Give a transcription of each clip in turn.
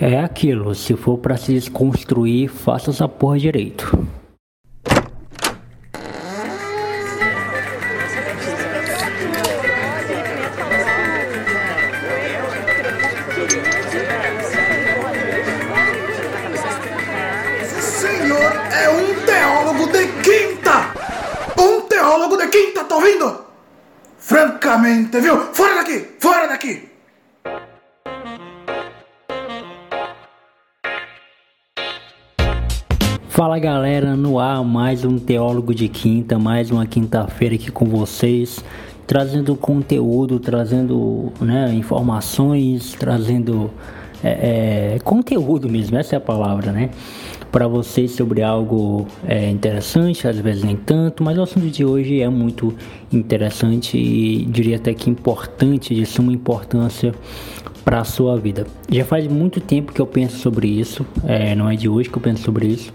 É aquilo, se for para se desconstruir, faça essa porra direito. Fala galera, no ar mais um Teólogo de Quinta, mais uma quinta-feira aqui com vocês, trazendo conteúdo, trazendo né, informações, trazendo é, é, conteúdo mesmo, essa é a palavra, né? Para vocês sobre algo é, interessante, às vezes nem tanto, mas o assunto de hoje é muito interessante e diria até que importante, de suma importância para a sua vida. Já faz muito tempo que eu penso sobre isso, é, não é de hoje que eu penso sobre isso,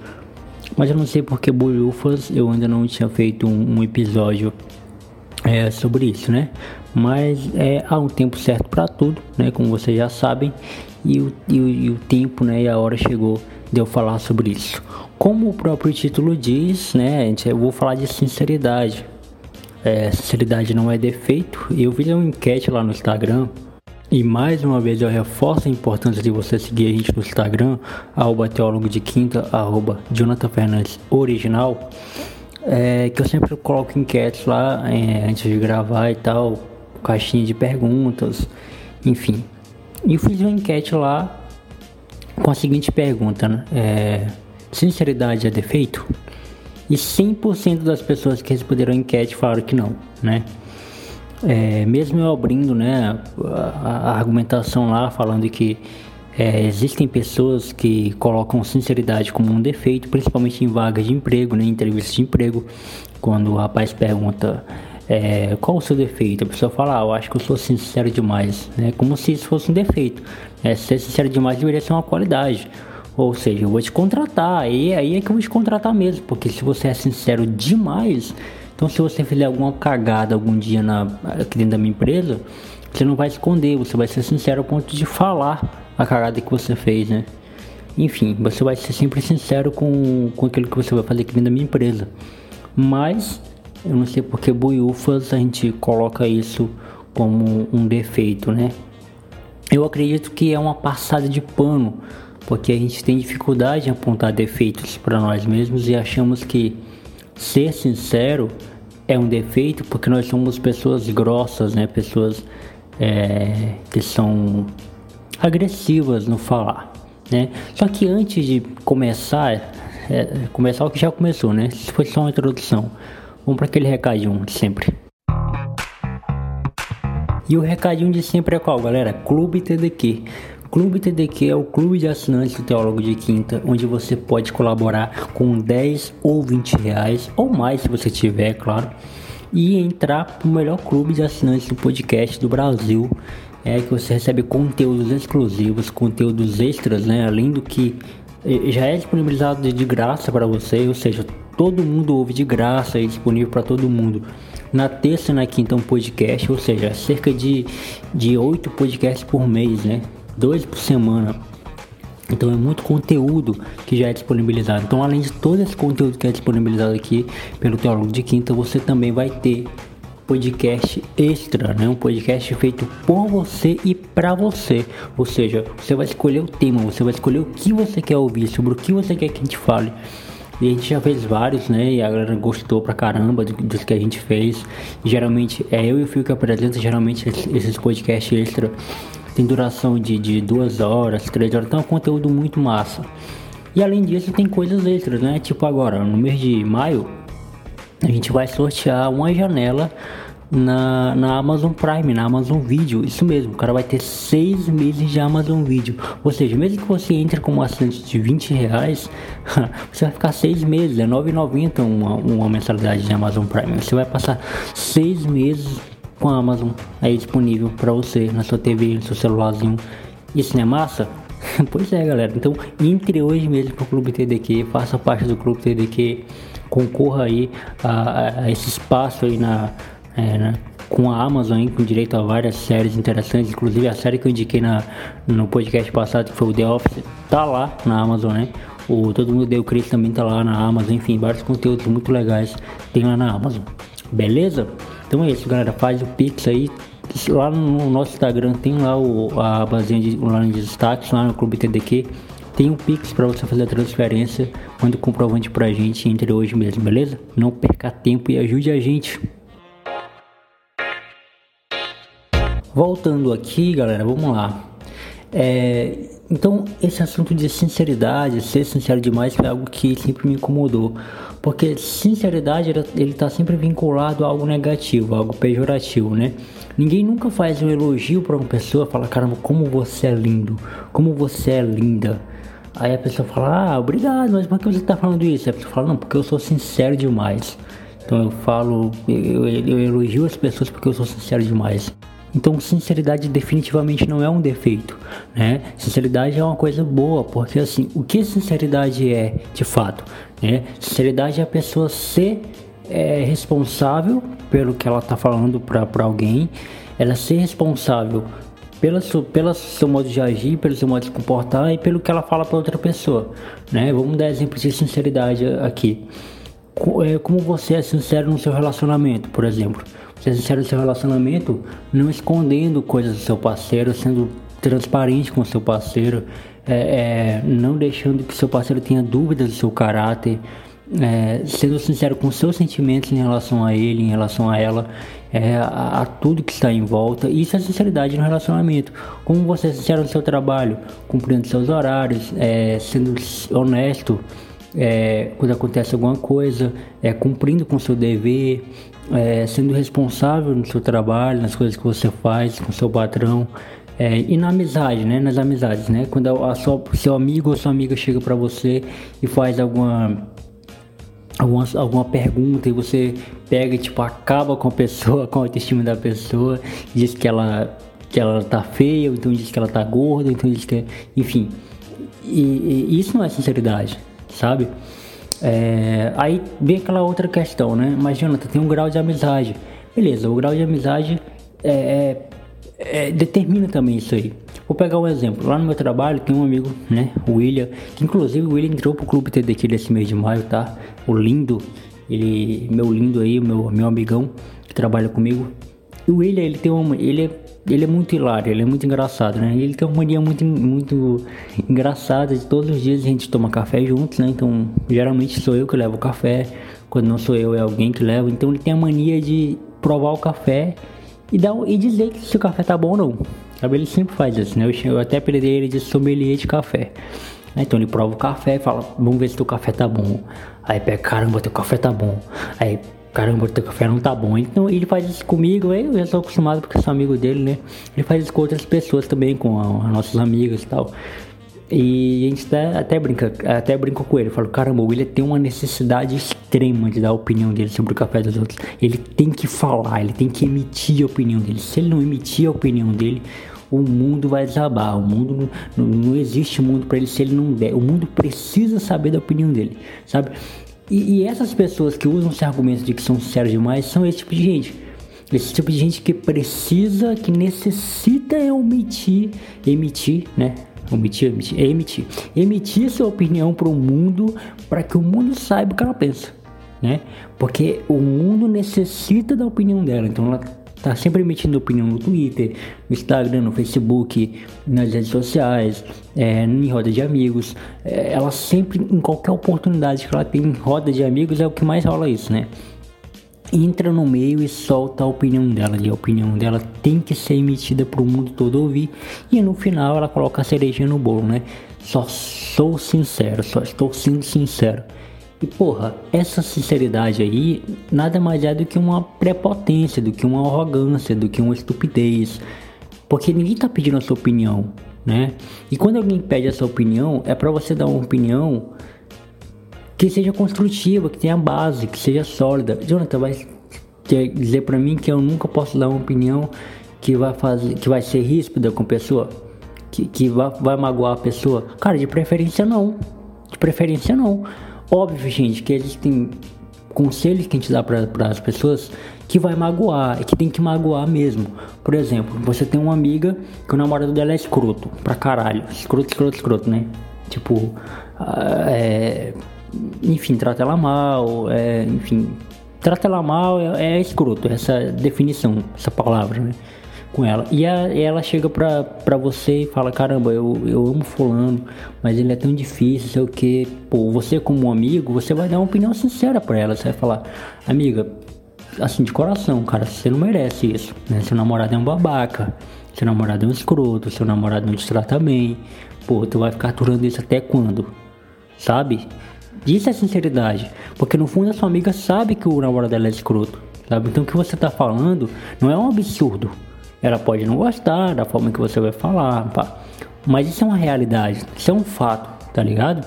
mas eu não sei porque bolhufas eu ainda não tinha feito um, um episódio é, sobre isso, né? Mas é, há um tempo certo para tudo, né? Como vocês já sabem, e o, e, o, e o tempo, né? E a hora chegou de eu falar sobre isso. Como o próprio título diz, né? Eu vou falar de sinceridade. É, sinceridade não é defeito. Eu fiz uma enquete lá no Instagram e mais uma vez eu reforço a importância de você seguir a gente no Instagram, arroba teólogo de quinta, arroba Jonathan Fernandes original. É, que eu sempre coloco enquetes lá é, antes de gravar e tal, caixinha de perguntas, enfim. E fiz uma enquete lá com a seguinte pergunta, né? É, sinceridade é defeito? E 100% das pessoas que responderam a enquete falaram que não, né? É, mesmo eu abrindo né, a, a argumentação lá, falando que é, existem pessoas que colocam sinceridade como um defeito, principalmente em vagas de emprego, né, em entrevistas de emprego, quando o rapaz pergunta é, qual o seu defeito, a pessoa fala, ah, eu acho que eu sou sincero demais, né, como se isso fosse um defeito. É, ser sincero demais deveria ser uma qualidade. Ou seja, eu vou te contratar, e aí é que eu vou te contratar mesmo, porque se você é sincero demais, então, se você fizer alguma cagada algum dia na, aqui dentro da minha empresa, você não vai esconder, você vai ser sincero ao ponto de falar a cagada que você fez, né? Enfim, você vai ser sempre sincero com, com aquilo que você vai fazer aqui dentro da minha empresa. Mas, eu não sei porque buiufas a gente coloca isso como um defeito, né? Eu acredito que é uma passada de pano, porque a gente tem dificuldade em apontar defeitos para nós mesmos e achamos que ser sincero é um defeito porque nós somos pessoas grossas, né? Pessoas é, que são agressivas no falar, né? Só que antes de começar, é, começar o que já começou, né? Se foi só uma introdução, vamos para aquele recadinho de sempre. E o recadinho de sempre é qual, galera? Clube TDQ. Clube TDQ é o clube de assinantes do Teólogo de Quinta, onde você pode colaborar com 10 ou 20 reais, ou mais se você tiver, claro, e entrar para o melhor clube de assinantes do podcast do Brasil. É que você recebe conteúdos exclusivos, conteúdos extras, né? Além do que eh, já é disponibilizado de graça para você, ou seja, todo mundo ouve de graça e disponível para todo mundo. Na terça e na quinta um podcast, ou seja, cerca de, de 8 podcasts por mês, né? Dois por semana. Então é muito conteúdo que já é disponibilizado. Então, além de todo esse conteúdo que é disponibilizado aqui pelo Teólogo de Quinta, você também vai ter podcast extra, né? Um podcast feito por você e para você. Ou seja, você vai escolher o tema, você vai escolher o que você quer ouvir, sobre o que você quer que a gente fale. E a gente já fez vários, né? E a galera gostou pra caramba dos que a gente fez. Geralmente é eu e o Fio que apresenta geralmente esses podcasts extra tem duração de, de duas horas, três horas, então é um conteúdo muito massa. E além disso tem coisas extras, né? Tipo agora, no mês de maio, a gente vai sortear uma janela na, na Amazon Prime, na Amazon Video. Isso mesmo, o cara vai ter seis meses de Amazon Video. Ou seja, mesmo que você entre como assinante de 20 reais, você vai ficar seis meses, é 9,90 uma, uma mensalidade de Amazon Prime. Você vai passar seis meses com a Amazon aí disponível para você na sua TV, no seu celularzinho. Isso não é massa? pois é, galera. Então, entre hoje mesmo pro Clube TDQ, faça parte do Clube TDQ, concorra aí a, a esse espaço aí na, é, na com a Amazon, hein, com direito a várias séries interessantes, inclusive a série que eu indiquei na, no podcast passado, que foi o The Office, tá lá na Amazon, né? O Todo Mundo Deu Cris também tá lá na Amazon, enfim, vários conteúdos muito legais tem lá na Amazon. Beleza? Então é isso, galera. Faz o Pix aí. Lá no nosso Instagram tem lá o, a basinha de, de destaques, lá no Clube TDQ. Tem um Pix para você fazer a transferência. Manda o comprovante pra gente entre hoje mesmo, beleza? Não perca tempo e ajude a gente. Voltando aqui, galera, vamos lá. É, então, esse assunto de sinceridade, ser sincero demais, foi algo que sempre me incomodou. Porque sinceridade, ele está sempre vinculado a algo negativo, algo pejorativo, né? Ninguém nunca faz um elogio para uma pessoa, fala, caramba, como você é lindo, como você é linda. Aí a pessoa fala, ah, obrigado, mas por que você está falando isso? A pessoa fala, não, porque eu sou sincero demais. Então eu falo, eu, eu elogio as pessoas porque eu sou sincero demais. Então, sinceridade definitivamente não é um defeito, né? Sinceridade é uma coisa boa, porque assim, o que sinceridade é de fato, né? Sinceridade é a pessoa ser é, responsável pelo que ela está falando para alguém, ela ser responsável pelo seu, pelo seu modo de agir, pelo seu modo de comportar e pelo que ela fala para outra pessoa, né? Vamos dar exemplos de sinceridade aqui. É, como você é sincero no seu relacionamento, por exemplo. Ser sincero no seu relacionamento, não escondendo coisas do seu parceiro, sendo transparente com o seu parceiro, é, é, não deixando que seu parceiro tenha dúvidas do seu caráter, é, sendo sincero com seus sentimentos em relação a ele, em relação a ela, é, a, a, tudo que está em volta. Isso é sinceridade no relacionamento. Como você é sincero no seu trabalho, cumprindo seus horários, é, sendo honesto é, quando acontece alguma coisa, cumprindo com seu dever, é, sendo responsável no seu trabalho, nas coisas que você faz com seu patrão. É, e na amizade, né? Nas amizades, né? Quando a sua, seu amigo ou sua amiga chega para você e faz alguma, alguma alguma pergunta e você pega e tipo acaba com a pessoa, com a autoestima da pessoa, diz que ela que ela tá feia, ou então diz que ela tá gorda, ou então diz que, enfim. E, e isso não é sinceridade, sabe? É, aí vem aquela outra questão, né? Mas, Jonathan, tem um grau de amizade. Beleza, o grau de amizade é, é, é, determina também isso aí. Vou pegar um exemplo. Lá no meu trabalho tem um amigo, né? O William, que inclusive o William entrou pro clube TDQ desse mês de maio, tá? O lindo, ele, meu lindo aí, meu, meu amigão que trabalha comigo. E o William, ele tem uma. Ele é ele é muito hilário, ele é muito engraçado, né? Ele tem uma mania muito, muito engraçada de todos os dias a gente toma café juntos, né? Então, geralmente sou eu que levo o café, quando não sou eu é alguém que leva. Então, ele tem a mania de provar o café e, dar, e dizer se o café tá bom ou não. Sabe? Ele sempre faz isso, né? Eu, eu até perdi ele de sommelier de café. Então ele prova o café e fala, vamos ver se o café tá bom. Aí pega, caramba, teu café tá bom. Aí caramba, o teu café não tá bom. Então ele faz isso comigo, eu já sou acostumado porque sou amigo dele, né? Ele faz isso com outras pessoas também, com as nossas amigas e tal. E a gente até, até brinca, até brinca com ele, falo, caramba, o William tem uma necessidade extrema de dar a opinião dele sobre o café dos outros. Ele tem que falar, ele tem que emitir a opinião dele. Se ele não emitir a opinião dele, o mundo vai desabar. O mundo não, não, não existe mundo para ele se ele não der. O mundo precisa saber da opinião dele, sabe? E, e essas pessoas que usam esse argumento de que são sérios demais são esse tipo de gente. Esse tipo de gente que precisa, que necessita omitir, emitir, né? Omitir, emitir, emitir. Emitir sua opinião para o mundo, para que o mundo saiba o que ela pensa, né? Porque o mundo necessita da opinião dela, então ela tá sempre emitindo opinião no Twitter, no Instagram, no Facebook, nas redes sociais, é, em roda de amigos. É, ela sempre, em qualquer oportunidade que ela tem em roda de amigos, é o que mais rola isso, né? Entra no meio e solta a opinião dela. E a opinião dela tem que ser emitida para o mundo todo ouvir. E no final ela coloca a cerejinha no bolo, né? Só sou sincero, só estou sendo sincero. E porra, essa sinceridade aí nada mais é do que uma prepotência, do que uma arrogância, do que uma estupidez. Porque ninguém tá pedindo a sua opinião, né? E quando alguém pede a sua opinião, é para você dar uma opinião que seja construtiva, que tenha base, que seja sólida. Jonathan vai dizer para mim que eu nunca posso dar uma opinião que vai fazer, que vai ser ríspida com a pessoa, que, que vai, vai magoar a pessoa. Cara, de preferência não. De preferência não. Óbvio, gente, que existem conselhos que a gente dá para as pessoas que vai magoar, e que tem que magoar mesmo. Por exemplo, você tem uma amiga que o namorado dela é escroto, pra caralho. Escroto, escroto, escroto, né? Tipo, ah, é, enfim, trata ela mal, é, enfim, trata ela mal é, é escroto, essa definição, essa palavra, né? Com ela. E, a, ela chega pra, pra você e fala: Caramba, eu, eu amo Fulano, mas ele é tão difícil, sei o que. Pô, você, como um amigo, você vai dar uma opinião sincera pra ela. Você vai falar: Amiga, assim, de coração, cara, você não merece isso, né? Seu namorado é um babaca, seu namorado é um escroto, seu namorado não te trata bem. Pô, tu vai ficar aturando isso até quando? Sabe? Isso é sinceridade. Porque no fundo a sua amiga sabe que o namorado dela é escroto. Sabe? Então o que você tá falando não é um absurdo. Ela pode não gostar da forma que você vai falar, pá. mas isso é uma realidade, isso é um fato, tá ligado?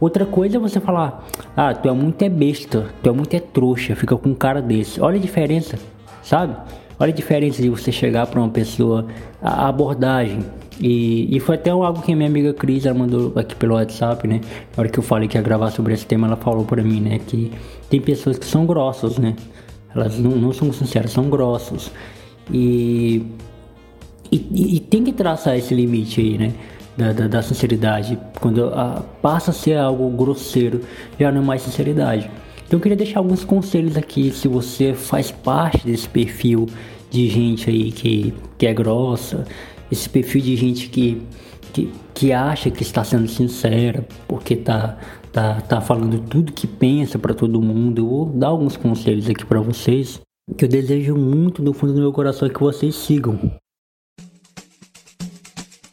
Outra coisa é você falar, ah, tu é muito é besta, tu é muito é trouxa, fica com um cara desse. Olha a diferença, sabe? Olha a diferença de você chegar para uma pessoa, a abordagem, e, e foi até algo que a minha amiga Cris ela mandou aqui pelo WhatsApp, né? Na hora que eu falei que ia gravar sobre esse tema, ela falou pra mim, né? Que tem pessoas que são grossas, né? Elas não, não são sinceras, são grossas. E, e, e, tem que traçar esse limite aí, né? Da, da, da sinceridade. Quando a, passa a ser algo grosseiro, já não é mais sinceridade. Então eu queria deixar alguns conselhos aqui, se você faz parte desse perfil de gente aí que, que é grossa, esse perfil de gente que, que, que acha que está sendo sincera, porque tá, tá, tá falando tudo que pensa para todo mundo. Eu vou dar alguns conselhos aqui para vocês que eu desejo muito do fundo do meu coração que vocês sigam.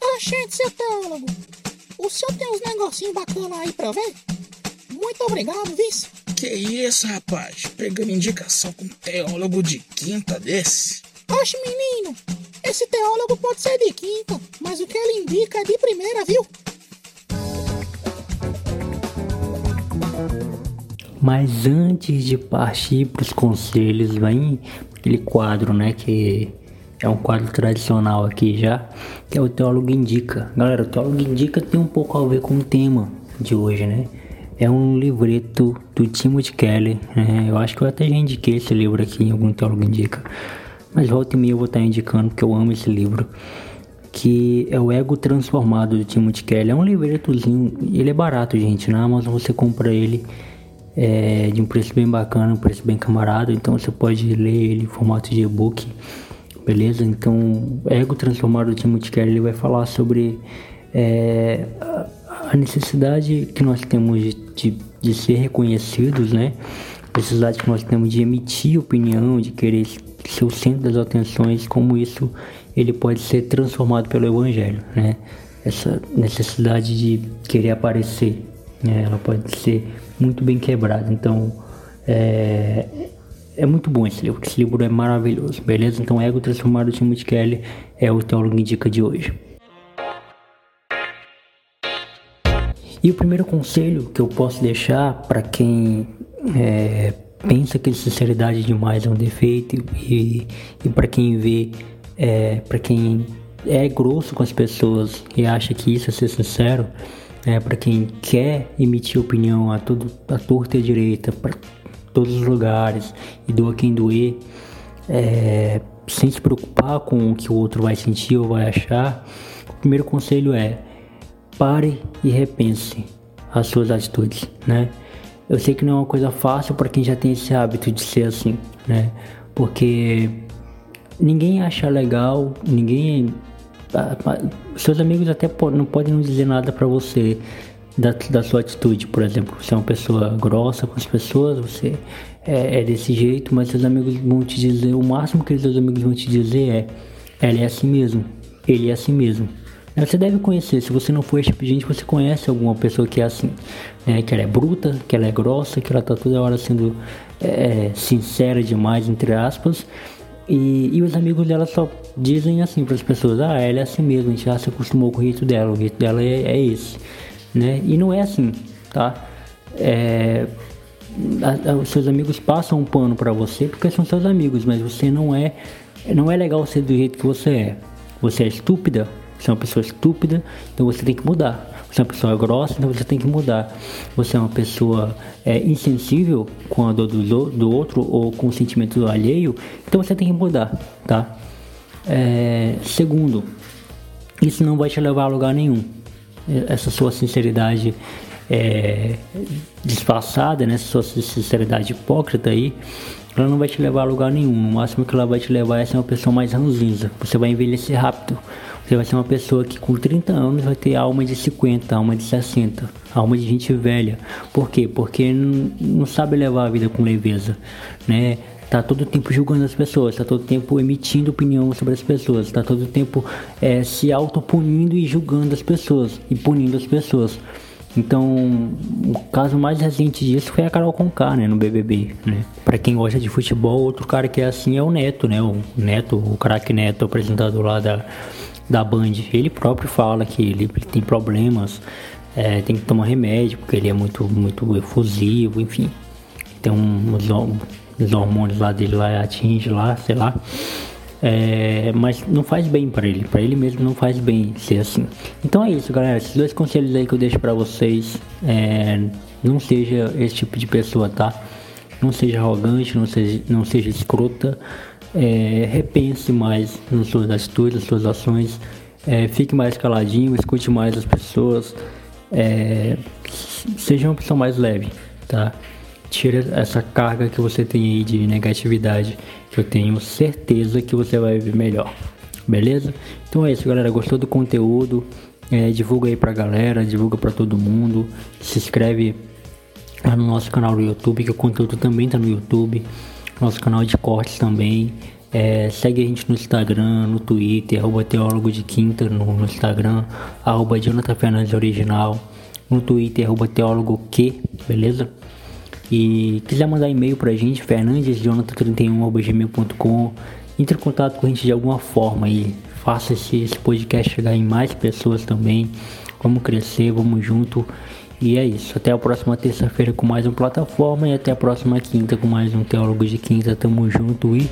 Ah, gente, seu teólogo, o senhor tem uns negocinhos bacanas aí pra ver? Muito obrigado, vice. Que isso, rapaz? Pegando indicação com um teólogo de quinta desse? Oxe, menino, esse teólogo pode ser de quinta, mas o que ele indica é de primeira, viu? Mas antes de partir para os conselhos, vem aquele quadro, né? Que é um quadro tradicional aqui já, que é o Teólogo Indica. Galera, o Teólogo Indica tem um pouco a ver com o tema de hoje, né? É um livreto do Timothy Kelly. Né? Eu acho que eu até já indiquei esse livro aqui em algum Teólogo Indica. Mas volta e meia eu vou estar indicando que eu amo esse livro. Que é o Ego Transformado do Timothy Kelly. É um livretozinho, ele é barato, gente. Na Amazon você compra ele é, de um preço bem bacana, um preço bem camarada. Então você pode ler ele em formato de e-book, beleza? Então, Ego Transformado do Timothy Kelly ele vai falar sobre é, a necessidade que nós temos de, de, de ser reconhecidos, né? A necessidade que nós temos de emitir opinião, de querer ser o centro das atenções, como isso ele pode ser transformado pelo Evangelho, né? Essa necessidade de querer aparecer, né? Ela pode ser muito bem quebrada. Então, é, é muito bom esse livro. Esse livro é maravilhoso, beleza? Então, Ego Transformado de Timothy Kelly é o Teólogo Indica de hoje. E o primeiro conselho que eu posso deixar para quem é, pensa que sinceridade demais é um defeito e, e para quem vê, é, para quem é grosso com as pessoas e acha que isso é ser sincero, é, para quem quer emitir opinião a tudo, a torta e a direita, para todos os lugares e doa quem doer, é, sem se preocupar com o que o outro vai sentir ou vai achar, o primeiro conselho é pare e repense as suas atitudes, né? Eu sei que não é uma coisa fácil para quem já tem esse hábito de ser assim, né? Porque ninguém acha legal, ninguém. Seus amigos até não podem não dizer nada para você da, da sua atitude, por exemplo. Você é uma pessoa grossa com as pessoas, você é, é, desse jeito, mas seus amigos vão te dizer, o máximo que seus amigos vão te dizer é: ela é assim mesmo, ele é assim mesmo. Você deve conhecer, se você não for esse tipo de gente, você conhece alguma pessoa que é assim, né? que ela é bruta, que ela é grossa, que ela tá toda hora sendo é, sincera demais, entre aspas, e, e, os amigos dela só dizem assim para as pessoas: ah, ela é assim mesmo, a gente já se acostumou com o jeito dela, o jeito dela é, é esse, né? E não é assim, tá? É, a, a, os seus amigos passam um pano para você porque são seus amigos, mas você não é, não é legal ser do jeito que você é. Você é estúpida, você é uma pessoa estúpida, então você tem que mudar. Você é uma pessoa grossa, então você tem que mudar. Você é uma pessoa é, insensível com a dor do, do outro ou com o sentimento do alheio, então você tem que mudar, tá? É, segundo, isso não vai te levar a lugar nenhum. Essa sua sinceridade é, disfarçada, né? essa sua sinceridade hipócrita aí, ela não vai te levar a lugar nenhum. O máximo que ela vai te levar é ser uma pessoa mais ranzinza. Você vai envelhecer rápido. Você vai ser uma pessoa que com 30 anos vai ter alma de 50, alma de 60, alma de gente velha. Por quê? Porque não sabe levar a vida com leveza, né? Tá todo tempo julgando as pessoas, tá todo tempo emitindo opinião sobre as pessoas, tá todo tempo é, se autopunindo e julgando as pessoas e punindo as pessoas. Então, o caso mais recente disso foi a Carol Conká, né, no BBB, né? Para quem gosta de futebol, outro cara que é assim é o Neto, né? O Neto, o craque Neto, o apresentador lá da, da Band. Ele próprio fala que ele, tem problemas, é, tem que tomar remédio, porque ele é muito, muito efusivo, enfim. Tem uns, uns hormônios lá dele lá atinge lá, sei lá. É, mas não faz bem para ele, para ele mesmo não faz bem ser assim. Então é isso, galera. Esses dois conselhos aí que eu deixo para vocês. É, não seja esse tipo de pessoa, tá? Não seja arrogante, não seja, não seja escrota. É, repense mais nas suas atitudes, nas suas ações. É, fique mais caladinho, escute mais as pessoas. É, seja uma pessoa mais leve, tá? Tira essa carga que você tem aí de negatividade que eu tenho certeza que você vai ver melhor. Beleza? Então é isso, galera. Gostou do conteúdo? É, divulga aí pra galera, divulga pra todo mundo. Se inscreve no nosso canal do YouTube, que o conteúdo também tá no YouTube. Nosso canal de cortes também. É, segue a gente no Instagram, no Twitter, arroba Teólogo de Quinta no, no Instagram, arroba Jonathan Fernandes Original, no Twitter, arroba Teólogo Q, beleza? E quiser mandar e-mail pra gente, fernandesjonathan31.gmail.com Entre em contato com a gente de alguma forma e faça esse, esse podcast chegar em mais pessoas também. Vamos crescer, vamos junto. E é isso. Até a próxima terça-feira com mais uma plataforma e até a próxima quinta com mais um Teólogo de Quinta. Tamo junto e